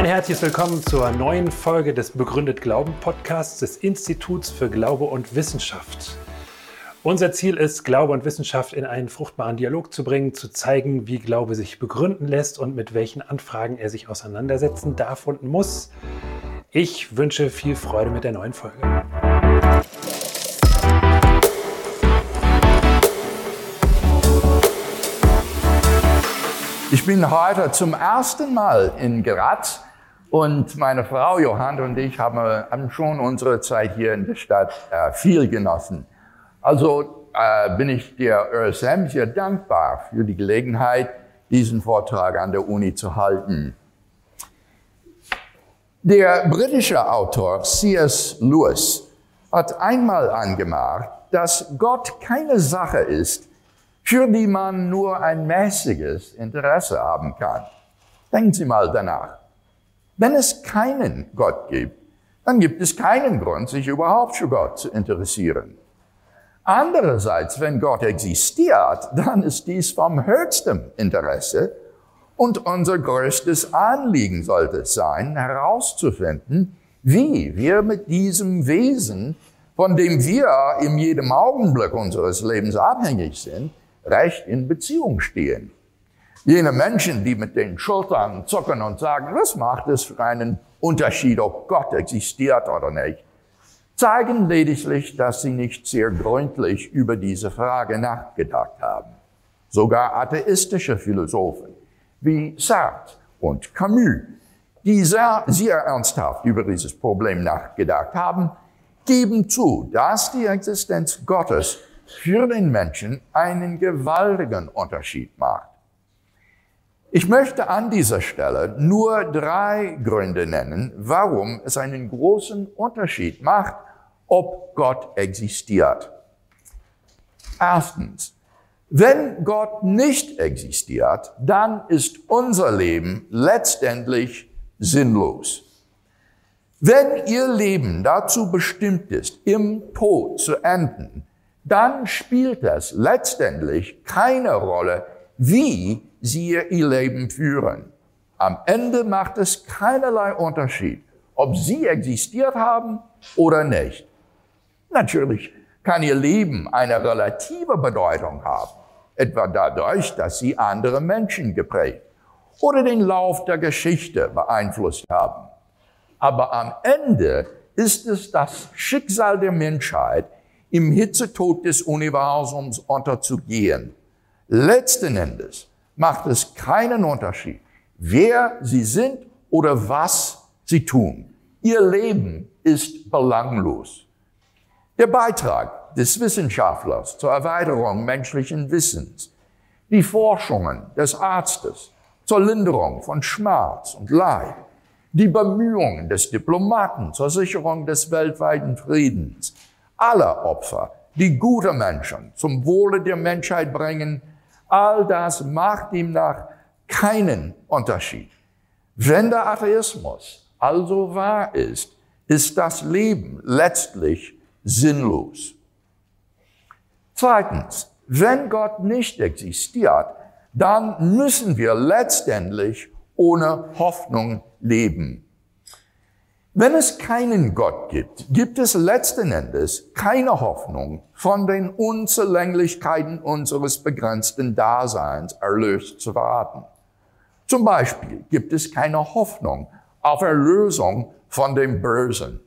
Ein herzliches Willkommen zur neuen Folge des Begründet Glauben Podcasts des Instituts für Glaube und Wissenschaft. Unser Ziel ist, Glaube und Wissenschaft in einen fruchtbaren Dialog zu bringen, zu zeigen, wie Glaube sich begründen lässt und mit welchen Anfragen er sich auseinandersetzen darf und muss. Ich wünsche viel Freude mit der neuen Folge. Ich bin heute zum ersten Mal in Graz und meine Frau Johanna und ich haben, schon unsere Zeit hier in der Stadt äh, viel genossen. Also äh, bin ich der ÖSM sehr dankbar für die Gelegenheit, diesen Vortrag an der Uni zu halten. Der britische Autor C.S. Lewis hat einmal angemerkt, dass Gott keine Sache ist, für die man nur ein mäßiges Interesse haben kann. Denken Sie mal danach. Wenn es keinen Gott gibt, dann gibt es keinen Grund, sich überhaupt für Gott zu interessieren. Andererseits, wenn Gott existiert, dann ist dies vom höchsten Interesse und unser größtes Anliegen sollte es sein, herauszufinden, wie wir mit diesem Wesen, von dem wir in jedem Augenblick unseres Lebens abhängig sind, recht in Beziehung stehen. Jene Menschen, die mit den Schultern zucken und sagen, was macht es für einen Unterschied, ob Gott existiert oder nicht, zeigen lediglich, dass sie nicht sehr gründlich über diese Frage nachgedacht haben. Sogar atheistische Philosophen wie Sartre und Camus, die sehr, sehr ernsthaft über dieses Problem nachgedacht haben, geben zu, dass die Existenz Gottes für den Menschen einen gewaltigen Unterschied macht. Ich möchte an dieser Stelle nur drei Gründe nennen, warum es einen großen Unterschied macht, ob Gott existiert. Erstens, wenn Gott nicht existiert, dann ist unser Leben letztendlich sinnlos. Wenn Ihr Leben dazu bestimmt ist, im Tod zu enden, dann spielt es letztendlich keine Rolle, wie Sie Ihr Leben führen. Am Ende macht es keinerlei Unterschied, ob Sie existiert haben oder nicht. Natürlich kann Ihr Leben eine relative Bedeutung haben, etwa dadurch, dass Sie andere Menschen geprägt oder den Lauf der Geschichte beeinflusst haben. Aber am Ende ist es das Schicksal der Menschheit, im Hitzetod des Universums unterzugehen. Letzten Endes macht es keinen Unterschied, wer sie sind oder was sie tun. Ihr Leben ist belanglos. Der Beitrag des Wissenschaftlers zur Erweiterung menschlichen Wissens, die Forschungen des Arztes zur Linderung von Schmerz und Leid, die Bemühungen des Diplomaten zur Sicherung des weltweiten Friedens, aller Opfer, die gute Menschen zum Wohle der Menschheit bringen, all das macht ihm nach keinen Unterschied. Wenn der Atheismus also wahr ist, ist das Leben letztlich sinnlos. Zweitens, wenn Gott nicht existiert, dann müssen wir letztendlich ohne Hoffnung leben. Wenn es keinen Gott gibt, gibt es letzten Endes keine Hoffnung, von den Unzulänglichkeiten unseres begrenzten Daseins erlöst zu werden. Zum Beispiel gibt es keine Hoffnung auf Erlösung von dem Bösen.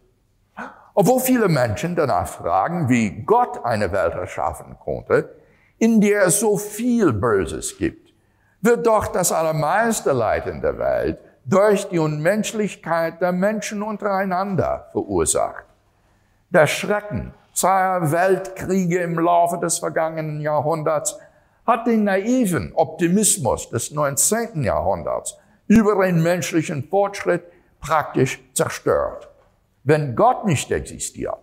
Obwohl viele Menschen danach fragen, wie Gott eine Welt erschaffen konnte, in der es so viel Böses gibt, wird doch das allermeiste Leid in der Welt durch die Unmenschlichkeit der Menschen untereinander verursacht. Der Schrecken zweier Weltkriege im Laufe des vergangenen Jahrhunderts hat den naiven Optimismus des 19. Jahrhunderts über den menschlichen Fortschritt praktisch zerstört. Wenn Gott nicht existiert,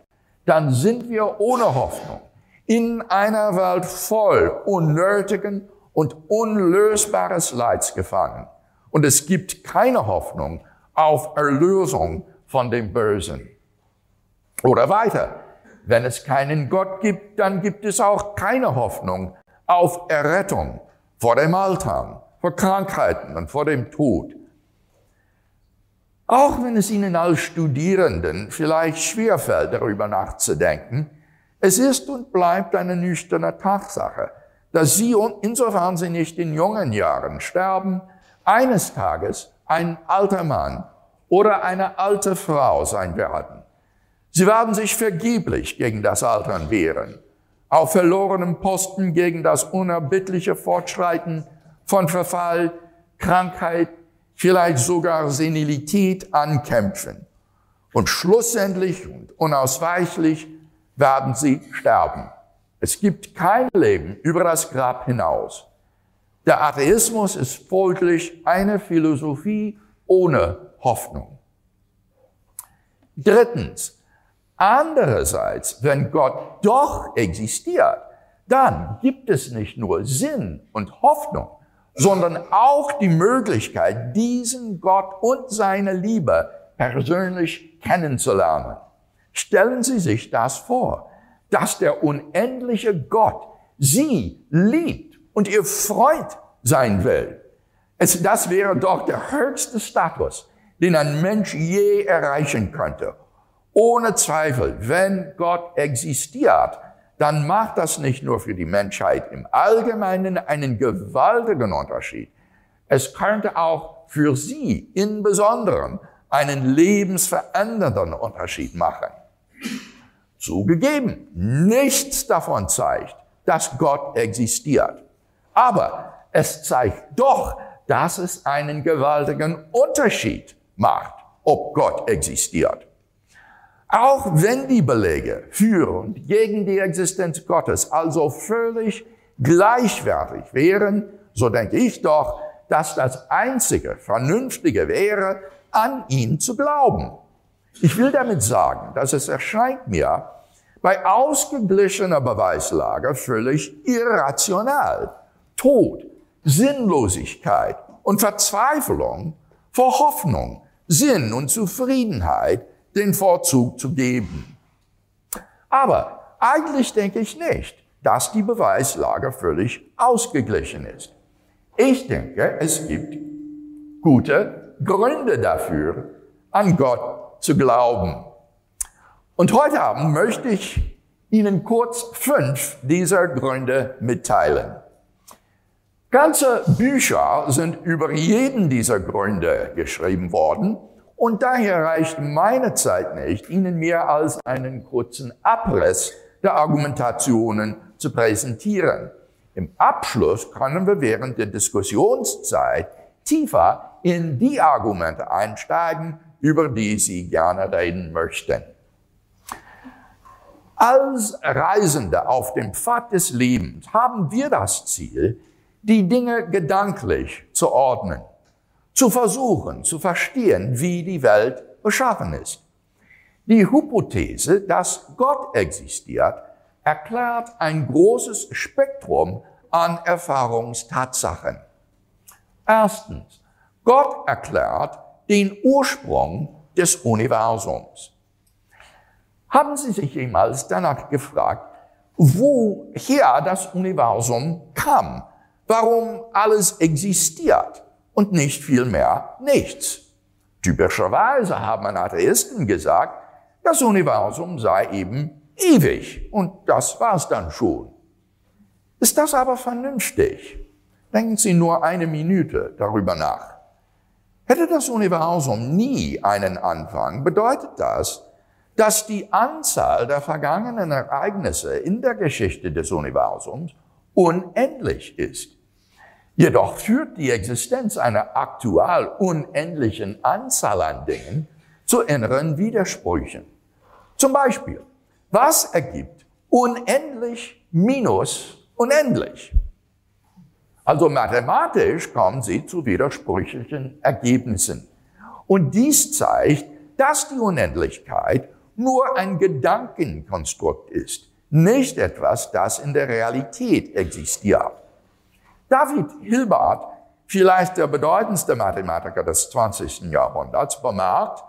dann sind wir ohne Hoffnung in einer Welt voll unnötigen und unlösbares Leids gefangen und es gibt keine Hoffnung auf Erlösung von dem Bösen. Oder weiter, wenn es keinen Gott gibt, dann gibt es auch keine Hoffnung auf Errettung vor dem Altern, vor Krankheiten und vor dem Tod. Auch wenn es Ihnen als Studierenden vielleicht schwerfällt, darüber nachzudenken, es ist und bleibt eine nüchterne Tatsache, dass Sie, insofern Sie nicht in jungen Jahren sterben, eines Tages ein alter Mann oder eine alte Frau sein werden. Sie werden sich vergeblich gegen das Altern wehren, auf verlorenem Posten gegen das unerbittliche Fortschreiten von Verfall, Krankheit, vielleicht sogar Senilität ankämpfen. Und schlussendlich und unausweichlich werden sie sterben. Es gibt kein Leben über das Grab hinaus. Der Atheismus ist folglich eine Philosophie ohne Hoffnung. Drittens, andererseits, wenn Gott doch existiert, dann gibt es nicht nur Sinn und Hoffnung, sondern auch die Möglichkeit, diesen Gott und seine Liebe persönlich kennenzulernen. Stellen Sie sich das vor, dass der unendliche Gott Sie liebt und Ihr Freund sein will. Es, das wäre doch der höchste Status, den ein Mensch je erreichen könnte. Ohne Zweifel, wenn Gott existiert, dann macht das nicht nur für die Menschheit im Allgemeinen einen gewaltigen Unterschied. Es könnte auch für sie in Besonderem einen lebensverändernden Unterschied machen. Zugegeben, nichts davon zeigt, dass Gott existiert. Aber es zeigt doch, dass es einen gewaltigen Unterschied macht, ob Gott existiert. Auch wenn die Belege für und gegen die Existenz Gottes also völlig gleichwertig wären, so denke ich doch, dass das einzige Vernünftige wäre, an ihn zu glauben. Ich will damit sagen, dass es erscheint mir bei ausgeglichener Beweislage völlig irrational, Tod, Sinnlosigkeit und Verzweiflung vor Hoffnung, Sinn und Zufriedenheit den Vorzug zu geben. Aber eigentlich denke ich nicht, dass die Beweislage völlig ausgeglichen ist. Ich denke, es gibt gute Gründe dafür, an Gott zu glauben. Und heute Abend möchte ich Ihnen kurz fünf dieser Gründe mitteilen. Ganze Bücher sind über jeden dieser Gründe geschrieben worden und daher reicht meine Zeit nicht, Ihnen mehr als einen kurzen Abriss der Argumentationen zu präsentieren. Im Abschluss können wir während der Diskussionszeit tiefer in die Argumente einsteigen, über die Sie gerne reden möchten. Als Reisende auf dem Pfad des Lebens haben wir das Ziel, die Dinge gedanklich zu ordnen zu versuchen, zu verstehen, wie die Welt beschaffen ist. Die Hypothese, dass Gott existiert, erklärt ein großes Spektrum an Erfahrungstatsachen. Erstens, Gott erklärt den Ursprung des Universums. Haben Sie sich jemals danach gefragt, woher das Universum kam, warum alles existiert? und nicht vielmehr nichts. Typischerweise haben Atheisten gesagt, das Universum sei eben ewig und das war's dann schon. Ist das aber vernünftig? Denken Sie nur eine Minute darüber nach. Hätte das Universum nie einen Anfang, bedeutet das, dass die Anzahl der vergangenen Ereignisse in der Geschichte des Universums unendlich ist. Jedoch führt die Existenz einer aktuell unendlichen Anzahl an Dingen zu inneren Widersprüchen. Zum Beispiel, was ergibt unendlich minus unendlich? Also mathematisch kommen sie zu widersprüchlichen Ergebnissen. Und dies zeigt, dass die Unendlichkeit nur ein Gedankenkonstrukt ist, nicht etwas, das in der Realität existiert. David Hilbert, vielleicht der bedeutendste Mathematiker des 20. Jahrhunderts, bemerkt,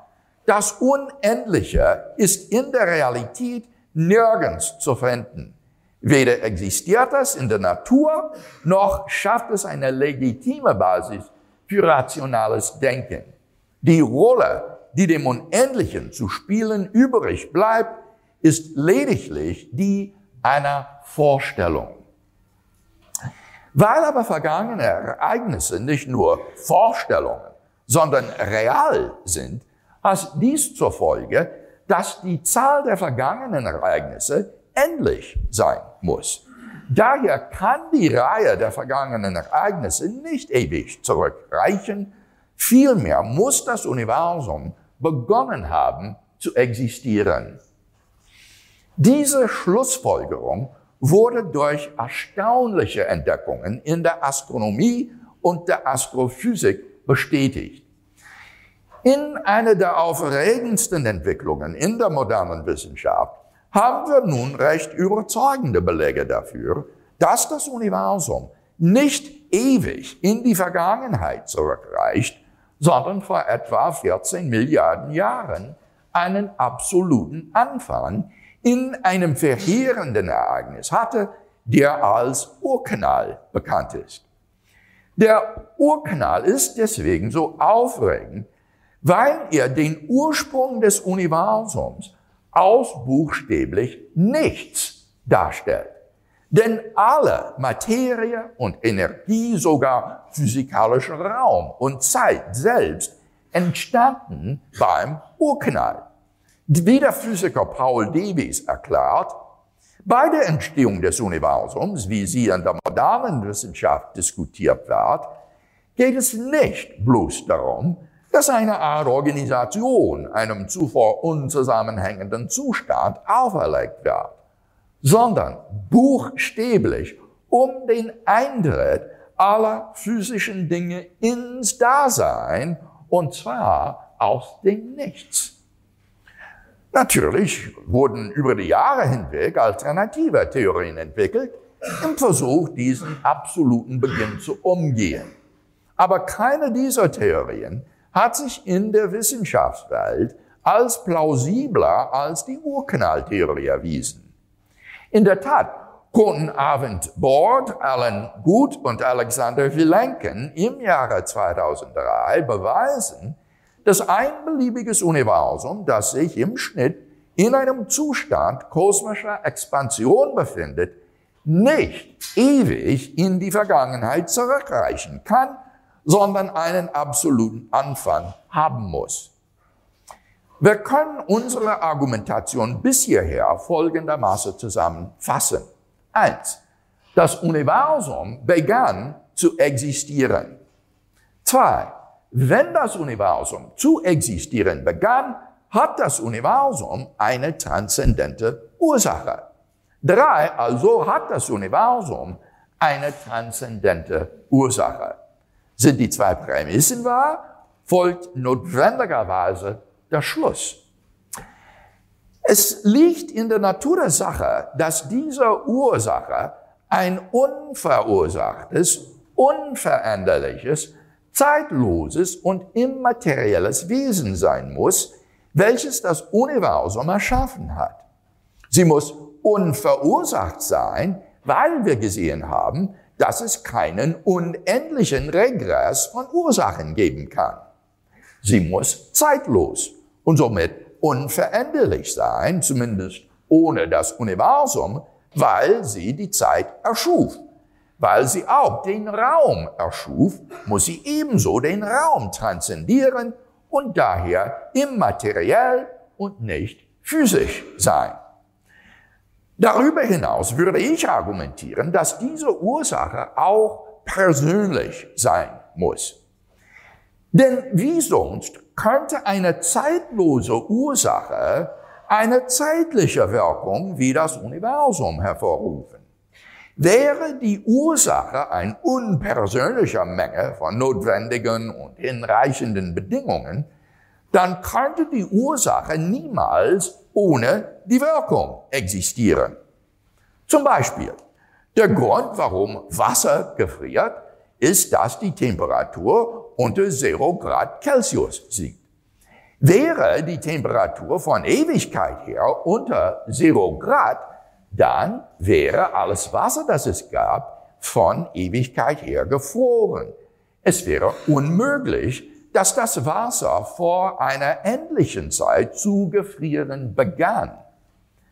das Unendliche ist in der Realität nirgends zu finden. Weder existiert es in der Natur, noch schafft es eine legitime Basis für rationales Denken. Die Rolle, die dem Unendlichen zu spielen übrig bleibt, ist lediglich die einer Vorstellung. Weil aber vergangene Ereignisse nicht nur Vorstellungen, sondern real sind, hat dies zur Folge, dass die Zahl der vergangenen Ereignisse endlich sein muss. Daher kann die Reihe der vergangenen Ereignisse nicht ewig zurückreichen. Vielmehr muss das Universum begonnen haben zu existieren. Diese Schlussfolgerung wurde durch erstaunliche Entdeckungen in der Astronomie und der Astrophysik bestätigt. In einer der aufregendsten Entwicklungen in der modernen Wissenschaft haben wir nun recht überzeugende Belege dafür, dass das Universum nicht ewig in die Vergangenheit zurückreicht, sondern vor etwa 14 Milliarden Jahren einen absoluten Anfang in einem verheerenden Ereignis hatte, der als Urknall bekannt ist. Der Urknall ist deswegen so aufregend, weil er den Ursprung des Universums ausbuchstäblich nichts darstellt. Denn alle Materie und Energie, sogar physikalischer Raum und Zeit selbst entstanden beim Urknall. Wie der Physiker Paul Davies erklärt, bei der Entstehung des Universums, wie sie in der modernen Wissenschaft diskutiert wird, geht es nicht bloß darum, dass eine Art Organisation einem zuvor unzusammenhängenden Zustand auferlegt wird, sondern buchstäblich um den Eintritt aller physischen Dinge ins Dasein, und zwar aus dem Nichts. Natürlich wurden über die Jahre hinweg alternative Theorien entwickelt, im Versuch, diesen absoluten Beginn zu umgehen. Aber keine dieser Theorien hat sich in der Wissenschaftswelt als plausibler als die Urknalltheorie erwiesen. In der Tat konnten Arvind Bord, Alan Gut und Alexander Vilenken im Jahre 2003 beweisen, dass ein beliebiges Universum, das sich im Schnitt in einem Zustand kosmischer Expansion befindet, nicht ewig in die Vergangenheit zurückreichen kann, sondern einen absoluten Anfang haben muss. Wir können unsere Argumentation bis hierher folgendermaßen zusammenfassen. Eins. Das Universum begann zu existieren. Zwei. Wenn das Universum zu existieren begann, hat das Universum eine transzendente Ursache. Drei. Also hat das Universum eine transzendente Ursache. Sind die zwei Prämissen wahr, folgt notwendigerweise der Schluss. Es liegt in der Natur der Sache, dass diese Ursache ein unverursachtes, unveränderliches, zeitloses und immaterielles Wesen sein muss, welches das Universum erschaffen hat. Sie muss unverursacht sein, weil wir gesehen haben, dass es keinen unendlichen Regress von Ursachen geben kann. Sie muss zeitlos und somit unveränderlich sein, zumindest ohne das Universum, weil sie die Zeit erschuf. Weil sie auch den Raum erschuf, muss sie ebenso den Raum transzendieren und daher immateriell und nicht physisch sein. Darüber hinaus würde ich argumentieren, dass diese Ursache auch persönlich sein muss. Denn wie sonst könnte eine zeitlose Ursache eine zeitliche Wirkung wie das Universum hervorrufen. Wäre die Ursache ein unpersönlicher Menge von notwendigen und hinreichenden Bedingungen, dann könnte die Ursache niemals ohne die Wirkung existieren. Zum Beispiel, der Grund, warum Wasser gefriert, ist, dass die Temperatur unter 0 Grad Celsius liegt. Wäre die Temperatur von Ewigkeit her unter 0 Grad, dann wäre alles Wasser, das es gab, von Ewigkeit her gefroren. Es wäre unmöglich, dass das Wasser vor einer endlichen Zeit zu gefrieren begann.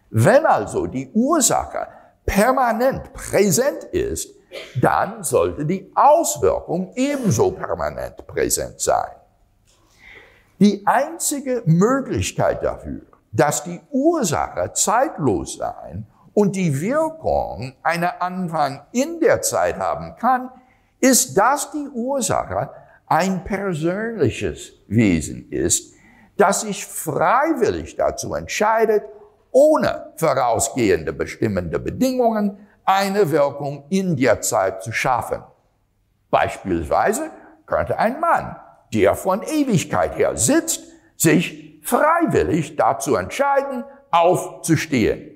Wenn also die Ursache permanent präsent ist, dann sollte die Auswirkung ebenso permanent präsent sein. Die einzige Möglichkeit dafür, dass die Ursache zeitlos sein und die Wirkung einen Anfang in der Zeit haben kann, ist, dass die Ursache ein persönliches Wesen ist, das sich freiwillig dazu entscheidet, ohne vorausgehende bestimmende Bedingungen eine Wirkung in der Zeit zu schaffen. Beispielsweise könnte ein Mann, der von Ewigkeit her sitzt, sich freiwillig dazu entscheiden, aufzustehen.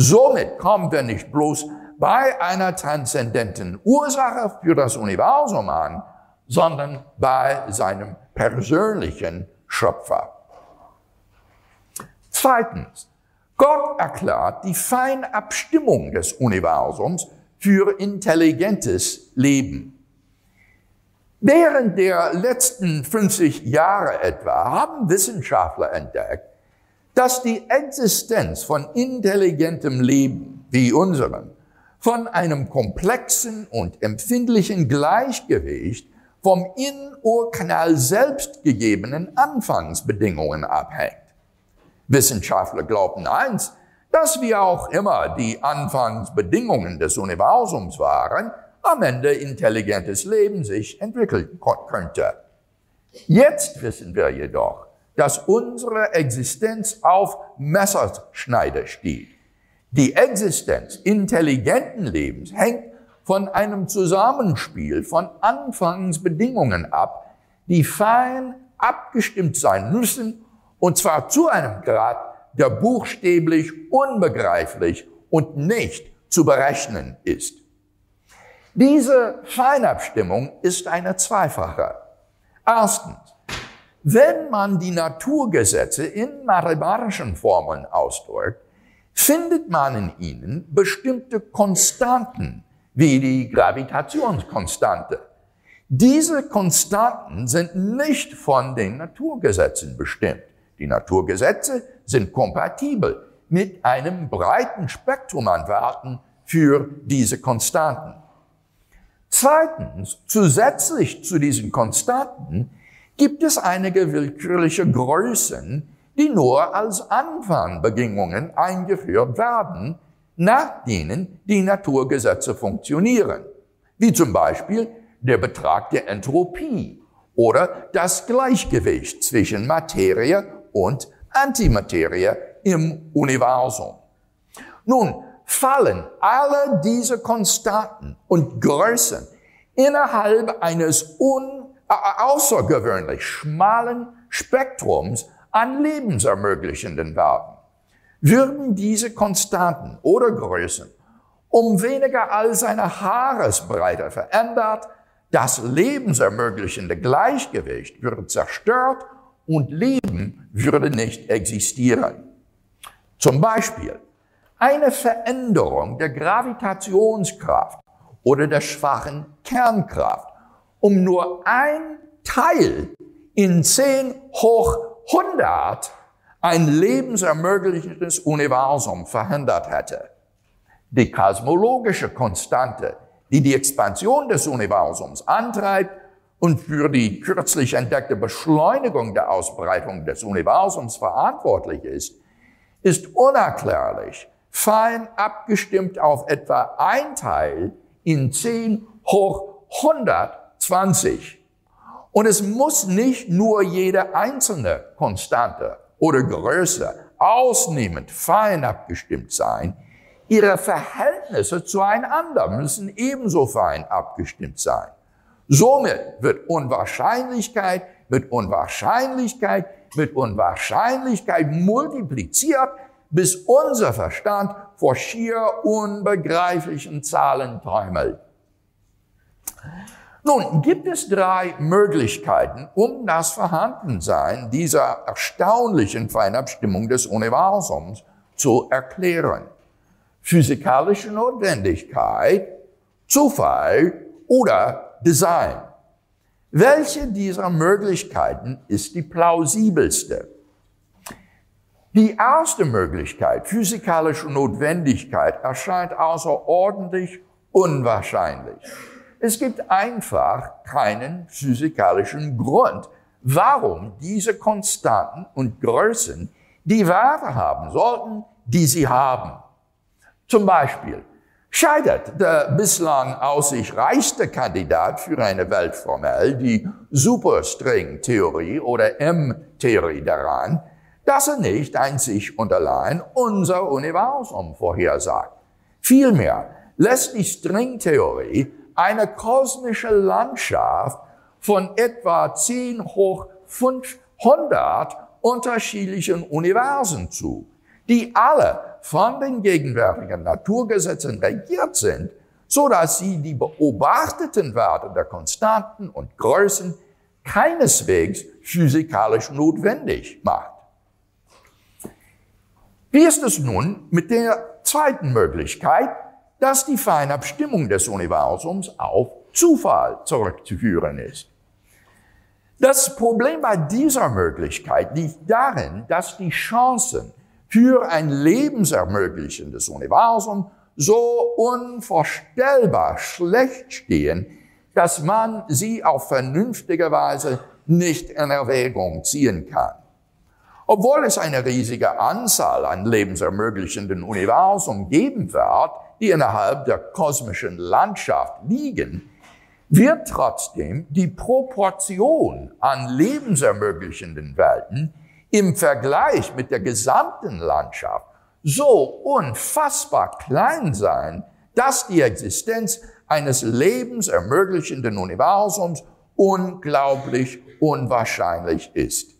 Somit kommen wir nicht bloß bei einer transzendenten Ursache für das Universum an, sondern bei seinem persönlichen Schöpfer. Zweitens, Gott erklärt die Feinabstimmung des Universums für intelligentes Leben. Während der letzten 50 Jahre etwa haben Wissenschaftler entdeckt, dass die Existenz von intelligentem Leben wie unserem von einem komplexen und empfindlichen Gleichgewicht vom Innenohrkanal selbst gegebenen Anfangsbedingungen abhängt. Wissenschaftler glaubten eins, dass wie auch immer die Anfangsbedingungen des Universums waren, am Ende intelligentes Leben sich entwickeln könnte. Jetzt wissen wir jedoch, dass unsere Existenz auf Messerschneide steht. Die Existenz intelligenten Lebens hängt von einem Zusammenspiel von Anfangsbedingungen ab, die fein abgestimmt sein müssen und zwar zu einem Grad, der buchstäblich unbegreiflich und nicht zu berechnen ist. Diese Feinabstimmung ist eine zweifache. Erstens, wenn man die Naturgesetze in mathematischen Formeln ausdrückt, findet man in ihnen bestimmte Konstanten, wie die Gravitationskonstante. Diese Konstanten sind nicht von den Naturgesetzen bestimmt. Die Naturgesetze sind kompatibel mit einem breiten Spektrum an Werten für diese Konstanten. Zweitens, zusätzlich zu diesen Konstanten gibt es einige willkürliche Größen, die nur als Anfangbedingungen eingeführt werden, nach denen die Naturgesetze funktionieren, wie zum Beispiel der Betrag der Entropie oder das Gleichgewicht zwischen Materie und Antimaterie im Universum. Nun fallen alle diese Konstanten und Größen innerhalb eines un außergewöhnlich schmalen Spektrums an lebensermöglichenden Werten. Würden diese Konstanten oder Größen um weniger als eine Haaresbreite verändert, das lebensermöglichende Gleichgewicht wird zerstört und Leben würde nicht existieren. Zum Beispiel eine Veränderung der Gravitationskraft oder der schwachen Kernkraft um nur ein Teil in 10 hoch 100 ein lebensermöglichendes Universum verhindert hätte. Die kosmologische Konstante, die die Expansion des Universums antreibt, und für die kürzlich entdeckte Beschleunigung der Ausbreitung des Universums verantwortlich ist, ist unerklärlich, fein abgestimmt auf etwa ein Teil in 10 hoch 120. Und es muss nicht nur jede einzelne Konstante oder Größe ausnehmend fein abgestimmt sein, ihre Verhältnisse zueinander müssen ebenso fein abgestimmt sein. Somit wird Unwahrscheinlichkeit mit Unwahrscheinlichkeit mit Unwahrscheinlichkeit multipliziert, bis unser Verstand vor schier unbegreiflichen Zahlen träumelt. Nun, gibt es drei Möglichkeiten, um das Vorhandensein dieser erstaunlichen Feinabstimmung des Universums zu erklären. Physikalische Notwendigkeit, Zufall oder Design. Welche dieser Möglichkeiten ist die plausibelste? Die erste Möglichkeit, physikalische Notwendigkeit, erscheint außerordentlich unwahrscheinlich. Es gibt einfach keinen physikalischen Grund, warum diese Konstanten und Größen die Werte haben sollten, die sie haben. Zum Beispiel scheitert der bislang aus sich reichste Kandidat für eine Weltformel, die Superstring-Theorie oder M-Theorie daran, dass er nicht einzig und allein unser Universum vorhersagt. Vielmehr lässt die Stringtheorie eine kosmische Landschaft von etwa 10 hoch 500 unterschiedlichen Universen zu, die alle von den gegenwärtigen Naturgesetzen regiert sind, so dass sie die beobachteten Werte der Konstanten und Größen keineswegs physikalisch notwendig macht. Wie ist es nun mit der zweiten Möglichkeit, dass die Feinabstimmung des Universums auf Zufall zurückzuführen ist? Das Problem bei dieser Möglichkeit liegt darin, dass die Chancen für ein lebensermöglichendes Universum so unvorstellbar schlecht stehen, dass man sie auf vernünftige Weise nicht in Erwägung ziehen kann. Obwohl es eine riesige Anzahl an lebensermöglichenden Universum geben wird, die innerhalb der kosmischen Landschaft liegen, wird trotzdem die Proportion an lebensermöglichenden Welten im Vergleich mit der gesamten Landschaft so unfassbar klein sein, dass die Existenz eines lebensermöglichenden Universums unglaublich unwahrscheinlich ist.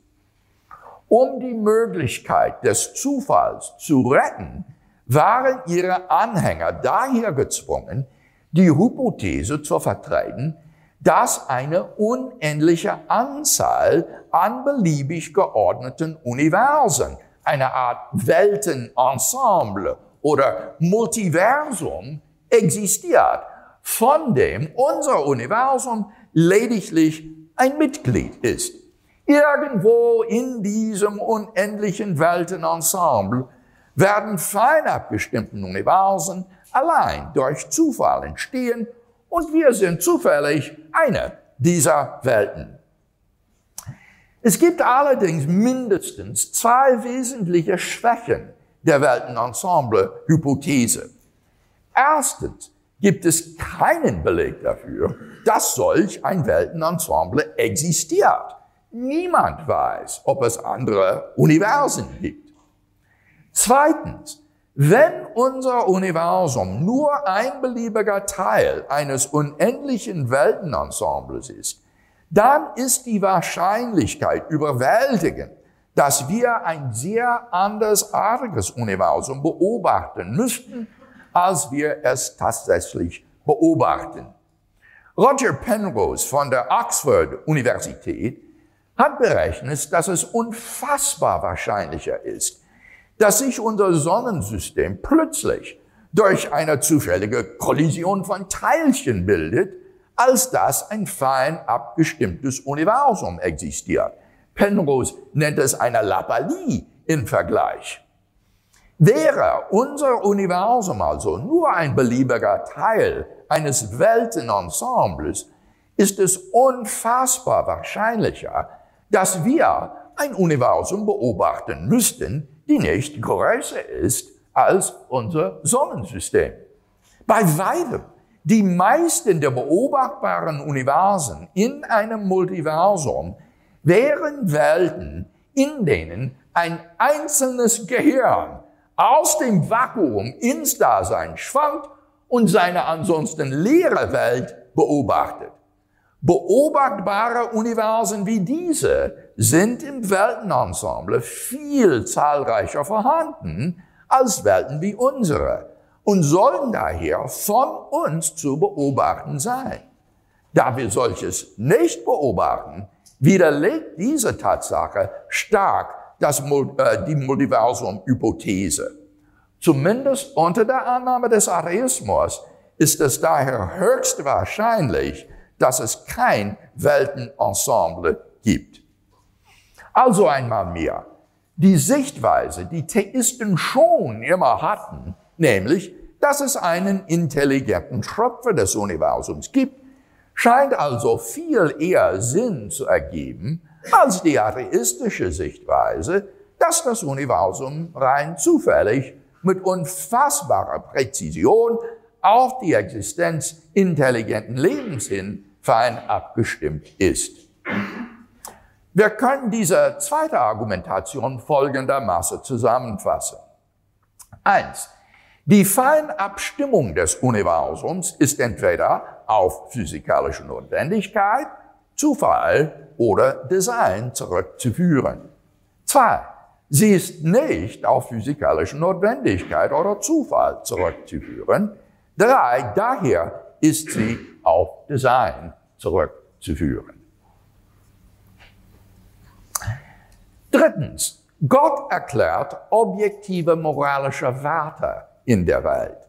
Um die Möglichkeit des Zufalls zu retten, waren ihre Anhänger daher gezwungen, die Hypothese zu vertreten, dass eine unendliche Anzahl an beliebig geordneten Universen, eine Art Weltenensemble oder Multiversum existiert, von dem unser Universum lediglich ein Mitglied ist. Irgendwo in diesem unendlichen Weltenensemble werden fein abgestimmten Universen allein durch Zufall entstehen und wir sind zufällig eine dieser Welten. Es gibt allerdings mindestens zwei wesentliche Schwächen der Weltenensemble-Hypothese. Erstens gibt es keinen Beleg dafür, dass solch ein Weltenensemble existiert. Niemand weiß, ob es andere Universen gibt. Zweitens, wenn unser Universum nur ein beliebiger Teil eines unendlichen Weltenensembles ist, dann ist die Wahrscheinlichkeit überwältigend, dass wir ein sehr andersartiges Universum beobachten müssten, als wir es tatsächlich beobachten. Roger Penrose von der Oxford Universität hat berechnet, dass es unfassbar wahrscheinlicher ist, dass sich unser Sonnensystem plötzlich durch eine zufällige Kollision von Teilchen bildet, als dass ein fein abgestimmtes Universum existiert. Penrose nennt es eine Lappalie im Vergleich. Wäre unser Universum also nur ein beliebiger Teil eines Weltenensembles, ist es unfassbar wahrscheinlicher, dass wir ein Universum beobachten müssten, die nicht größer ist als unser Sonnensystem. Bei weitem die meisten der beobachtbaren Universen in einem Multiversum wären Welten, in denen ein einzelnes Gehirn aus dem Vakuum ins Dasein schwankt und seine ansonsten leere Welt beobachtet. Beobachtbare Universen wie diese sind im Weltenensemble viel zahlreicher vorhanden als Welten wie unsere und sollen daher von uns zu beobachten sein. Da wir solches nicht beobachten, widerlegt diese Tatsache stark das, äh, die Multiversum-Hypothese. Zumindest unter der Annahme des Atheismus ist es daher höchst wahrscheinlich, dass es kein Weltenensemble gibt. Also einmal mehr, die Sichtweise, die Theisten schon immer hatten, nämlich, dass es einen intelligenten Schöpfer des Universums gibt, scheint also viel eher Sinn zu ergeben als die atheistische Sichtweise, dass das Universum rein zufällig mit unfassbarer Präzision auf die Existenz intelligenten Lebens hin fein abgestimmt ist. Wir können diese zweite Argumentation folgendermaßen zusammenfassen. Eins. Die Feinabstimmung des Universums ist entweder auf physikalische Notwendigkeit, Zufall oder Design zurückzuführen. Zwei. Sie ist nicht auf physikalische Notwendigkeit oder Zufall zurückzuführen. Drei. Daher ist sie auf Design zurückzuführen. Drittens, Gott erklärt objektive moralische Werte in der Welt.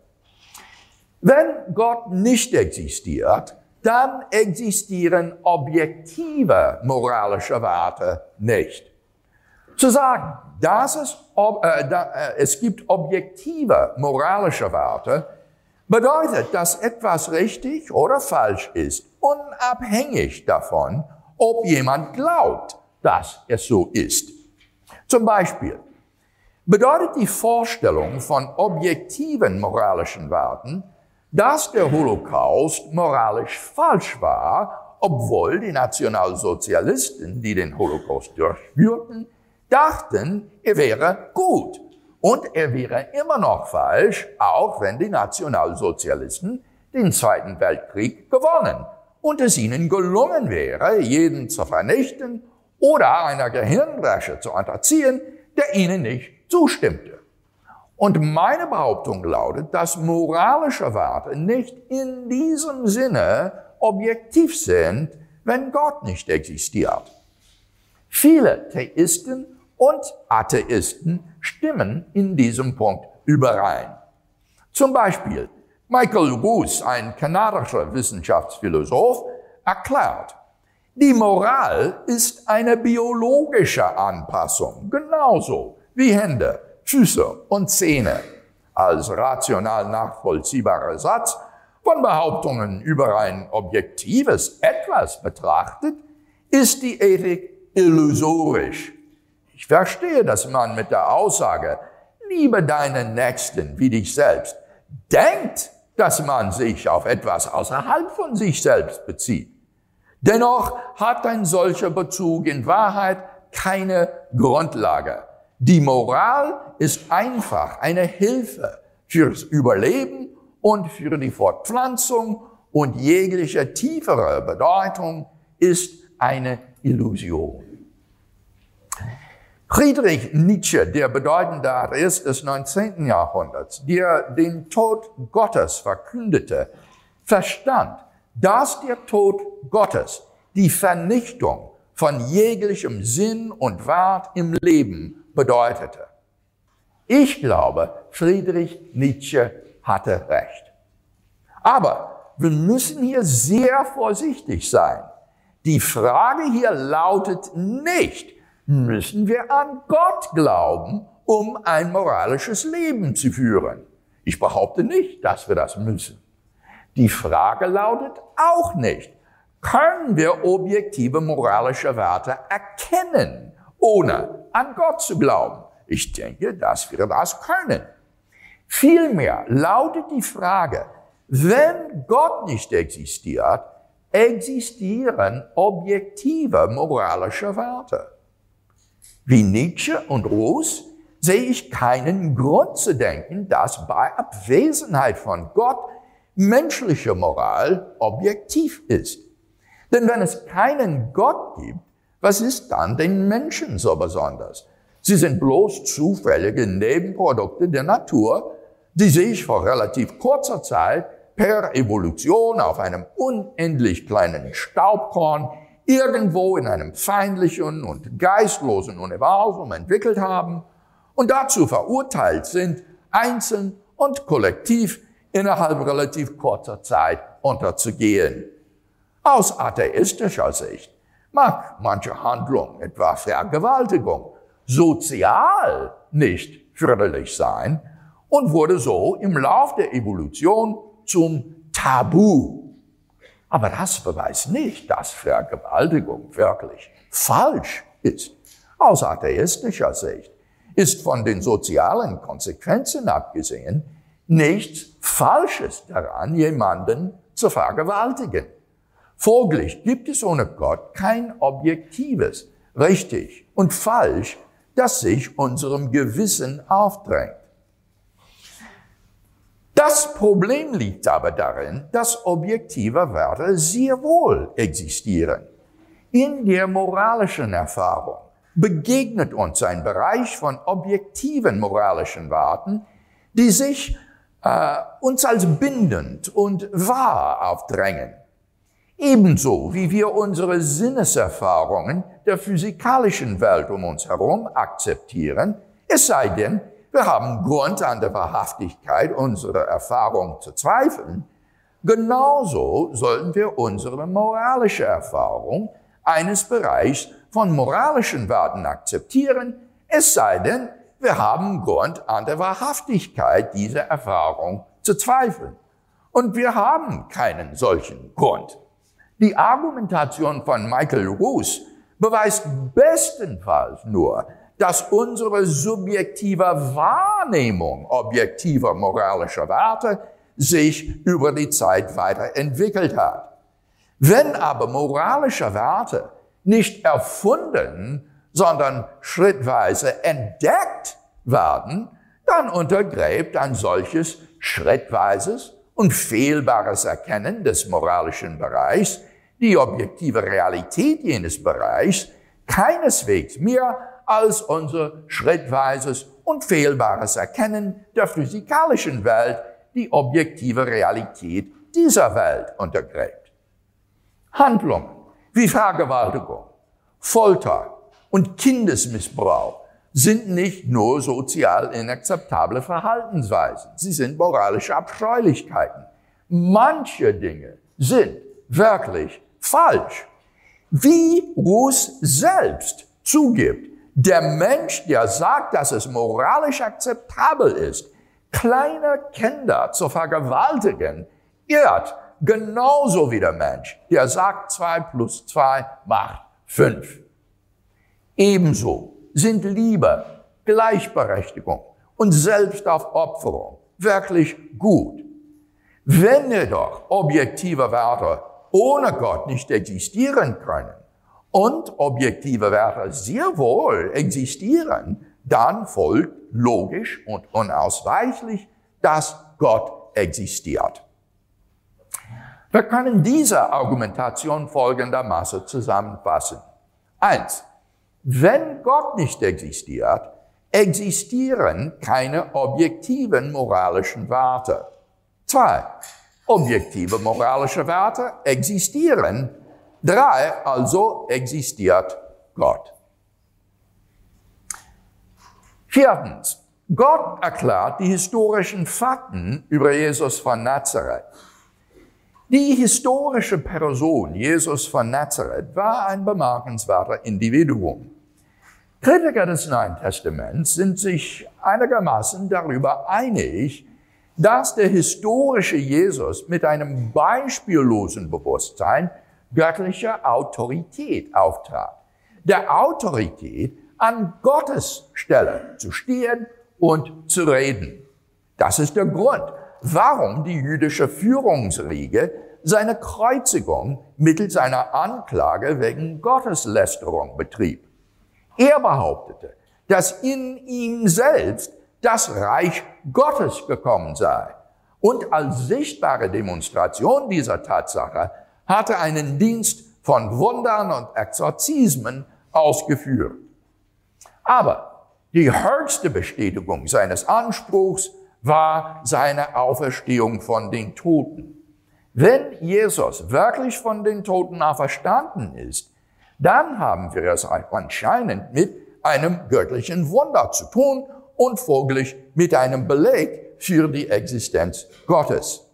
Wenn Gott nicht existiert, dann existieren objektive moralische Werte nicht. Zu sagen, dass es, äh, da, äh, es gibt objektive moralische Werte, bedeutet, dass etwas richtig oder falsch ist, unabhängig davon, ob jemand glaubt, dass es so ist. Zum Beispiel bedeutet die Vorstellung von objektiven moralischen Werten, dass der Holocaust moralisch falsch war, obwohl die Nationalsozialisten, die den Holocaust durchführten, dachten, er wäre gut. Und er wäre immer noch falsch, auch wenn die Nationalsozialisten den Zweiten Weltkrieg gewonnen und es ihnen gelungen wäre, jeden zu vernichten oder einer Gehirnwäsche zu unterziehen, der ihnen nicht zustimmte. Und meine Behauptung lautet, dass moralische Werte nicht in diesem Sinne objektiv sind, wenn Gott nicht existiert. Viele Theisten und Atheisten stimmen in diesem Punkt überein. Zum Beispiel Michael Ruse, ein kanadischer Wissenschaftsphilosoph, erklärt, die Moral ist eine biologische Anpassung, genauso wie Hände, Füße und Zähne. Als rational nachvollziehbarer Satz von Behauptungen über ein objektives Etwas betrachtet, ist die Ethik illusorisch. Ich verstehe, dass man mit der Aussage, liebe deinen Nächsten wie dich selbst, denkt, dass man sich auf etwas außerhalb von sich selbst bezieht. Dennoch hat ein solcher Bezug in Wahrheit keine Grundlage. Die Moral ist einfach eine Hilfe fürs Überleben und für die Fortpflanzung und jegliche tiefere Bedeutung ist eine Illusion. Friedrich Nietzsche, der bedeutende Atheist des 19. Jahrhunderts, der den Tod Gottes verkündete, verstand, dass der Tod Gottes die Vernichtung von jeglichem Sinn und Wert im Leben bedeutete. Ich glaube, Friedrich Nietzsche hatte recht. Aber wir müssen hier sehr vorsichtig sein. Die Frage hier lautet nicht, müssen wir an Gott glauben, um ein moralisches Leben zu führen? Ich behaupte nicht, dass wir das müssen. Die Frage lautet auch nicht, können wir objektive moralische Werte erkennen, ohne an Gott zu glauben? Ich denke, dass wir das können. Vielmehr lautet die Frage, wenn Gott nicht existiert, existieren objektive moralische Werte. Wie Nietzsche und Roos sehe ich keinen Grund zu denken, dass bei Abwesenheit von Gott menschliche Moral objektiv ist. Denn wenn es keinen Gott gibt, was ist dann den Menschen so besonders? Sie sind bloß zufällige Nebenprodukte der Natur, die sich vor relativ kurzer Zeit per Evolution auf einem unendlich kleinen Staubkorn irgendwo in einem feindlichen und geistlosen Universum entwickelt haben und dazu verurteilt sind, einzeln und kollektiv innerhalb relativ kurzer Zeit unterzugehen. Aus atheistischer Sicht mag manche Handlung, etwa Vergewaltigung, sozial nicht förderlich sein und wurde so im Lauf der Evolution zum Tabu. Aber das beweist nicht, dass Vergewaltigung wirklich falsch ist. Aus atheistischer Sicht ist von den sozialen Konsequenzen abgesehen nichts Falsches daran, jemanden zu vergewaltigen. Folglich gibt es ohne Gott kein objektives, richtig und falsch, das sich unserem Gewissen aufdrängt. Das Problem liegt aber darin, dass objektive Werte sehr wohl existieren. In der moralischen Erfahrung begegnet uns ein Bereich von objektiven moralischen Werten, die sich äh, uns als bindend und wahr aufdrängen. Ebenso wie wir unsere Sinneserfahrungen der physikalischen Welt um uns herum akzeptieren, es sei denn, wir haben Grund an der Wahrhaftigkeit unserer Erfahrung zu zweifeln, genauso sollten wir unsere moralische Erfahrung eines Bereichs von moralischen Werten akzeptieren, es sei denn, wir haben Grund an der Wahrhaftigkeit dieser Erfahrung zu zweifeln. Und wir haben keinen solchen Grund. Die Argumentation von Michael Roos beweist bestenfalls nur, dass unsere subjektive Wahrnehmung objektiver moralischer Werte sich über die Zeit weiterentwickelt hat. Wenn aber moralische Werte nicht erfunden, sondern schrittweise entdeckt werden, dann untergräbt ein solches schrittweises und fehlbares Erkennen des moralischen Bereichs die objektive Realität jenes Bereichs keineswegs mehr als unser schrittweises und fehlbares Erkennen der physikalischen Welt die objektive Realität dieser Welt untergräbt. Handlungen wie Vergewaltigung, Folter und Kindesmissbrauch sind nicht nur sozial inakzeptable Verhaltensweisen, sie sind moralische Abscheulichkeiten. Manche Dinge sind wirklich falsch. Wie Ruß selbst zugibt, der Mensch, der sagt, dass es moralisch akzeptabel ist, kleine Kinder zu vergewaltigen, irrt genauso wie der Mensch, der sagt, zwei plus zwei macht fünf. Ebenso sind Liebe, Gleichberechtigung und Selbstaufopferung wirklich gut. Wenn jedoch objektive Werte ohne Gott nicht existieren können und objektive Werte sehr wohl existieren, dann folgt logisch und unausweichlich, dass Gott existiert. Wir können diese Argumentation folgendermaßen zusammenfassen. Eins. Wenn Gott nicht existiert, existieren keine objektiven moralischen Werte. Zwei. Objektive moralische Werte existieren. Drei, also existiert Gott. Viertens, Gott erklärt die historischen Fakten über Jesus von Nazareth. Die historische Person Jesus von Nazareth war ein bemerkenswerter Individuum. Kritiker des Neuen Testaments sind sich einigermaßen darüber einig, dass der historische Jesus mit einem beispiellosen Bewusstsein göttlicher Autorität auftrat. Der Autorität an Gottes Stelle zu stehen und zu reden. Das ist der Grund, warum die jüdische Führungsriege seine Kreuzigung mittels einer Anklage wegen Gotteslästerung betrieb. Er behauptete, dass in ihm selbst das Reich Gottes gekommen sei. Und als sichtbare Demonstration dieser Tatsache hatte einen Dienst von Wundern und Exorzismen ausgeführt. Aber die höchste Bestätigung seines Anspruchs war seine Auferstehung von den Toten. Wenn Jesus wirklich von den Toten auferstanden ist, dann haben wir es anscheinend mit einem göttlichen Wunder zu tun und folglich mit einem Beleg für die Existenz Gottes.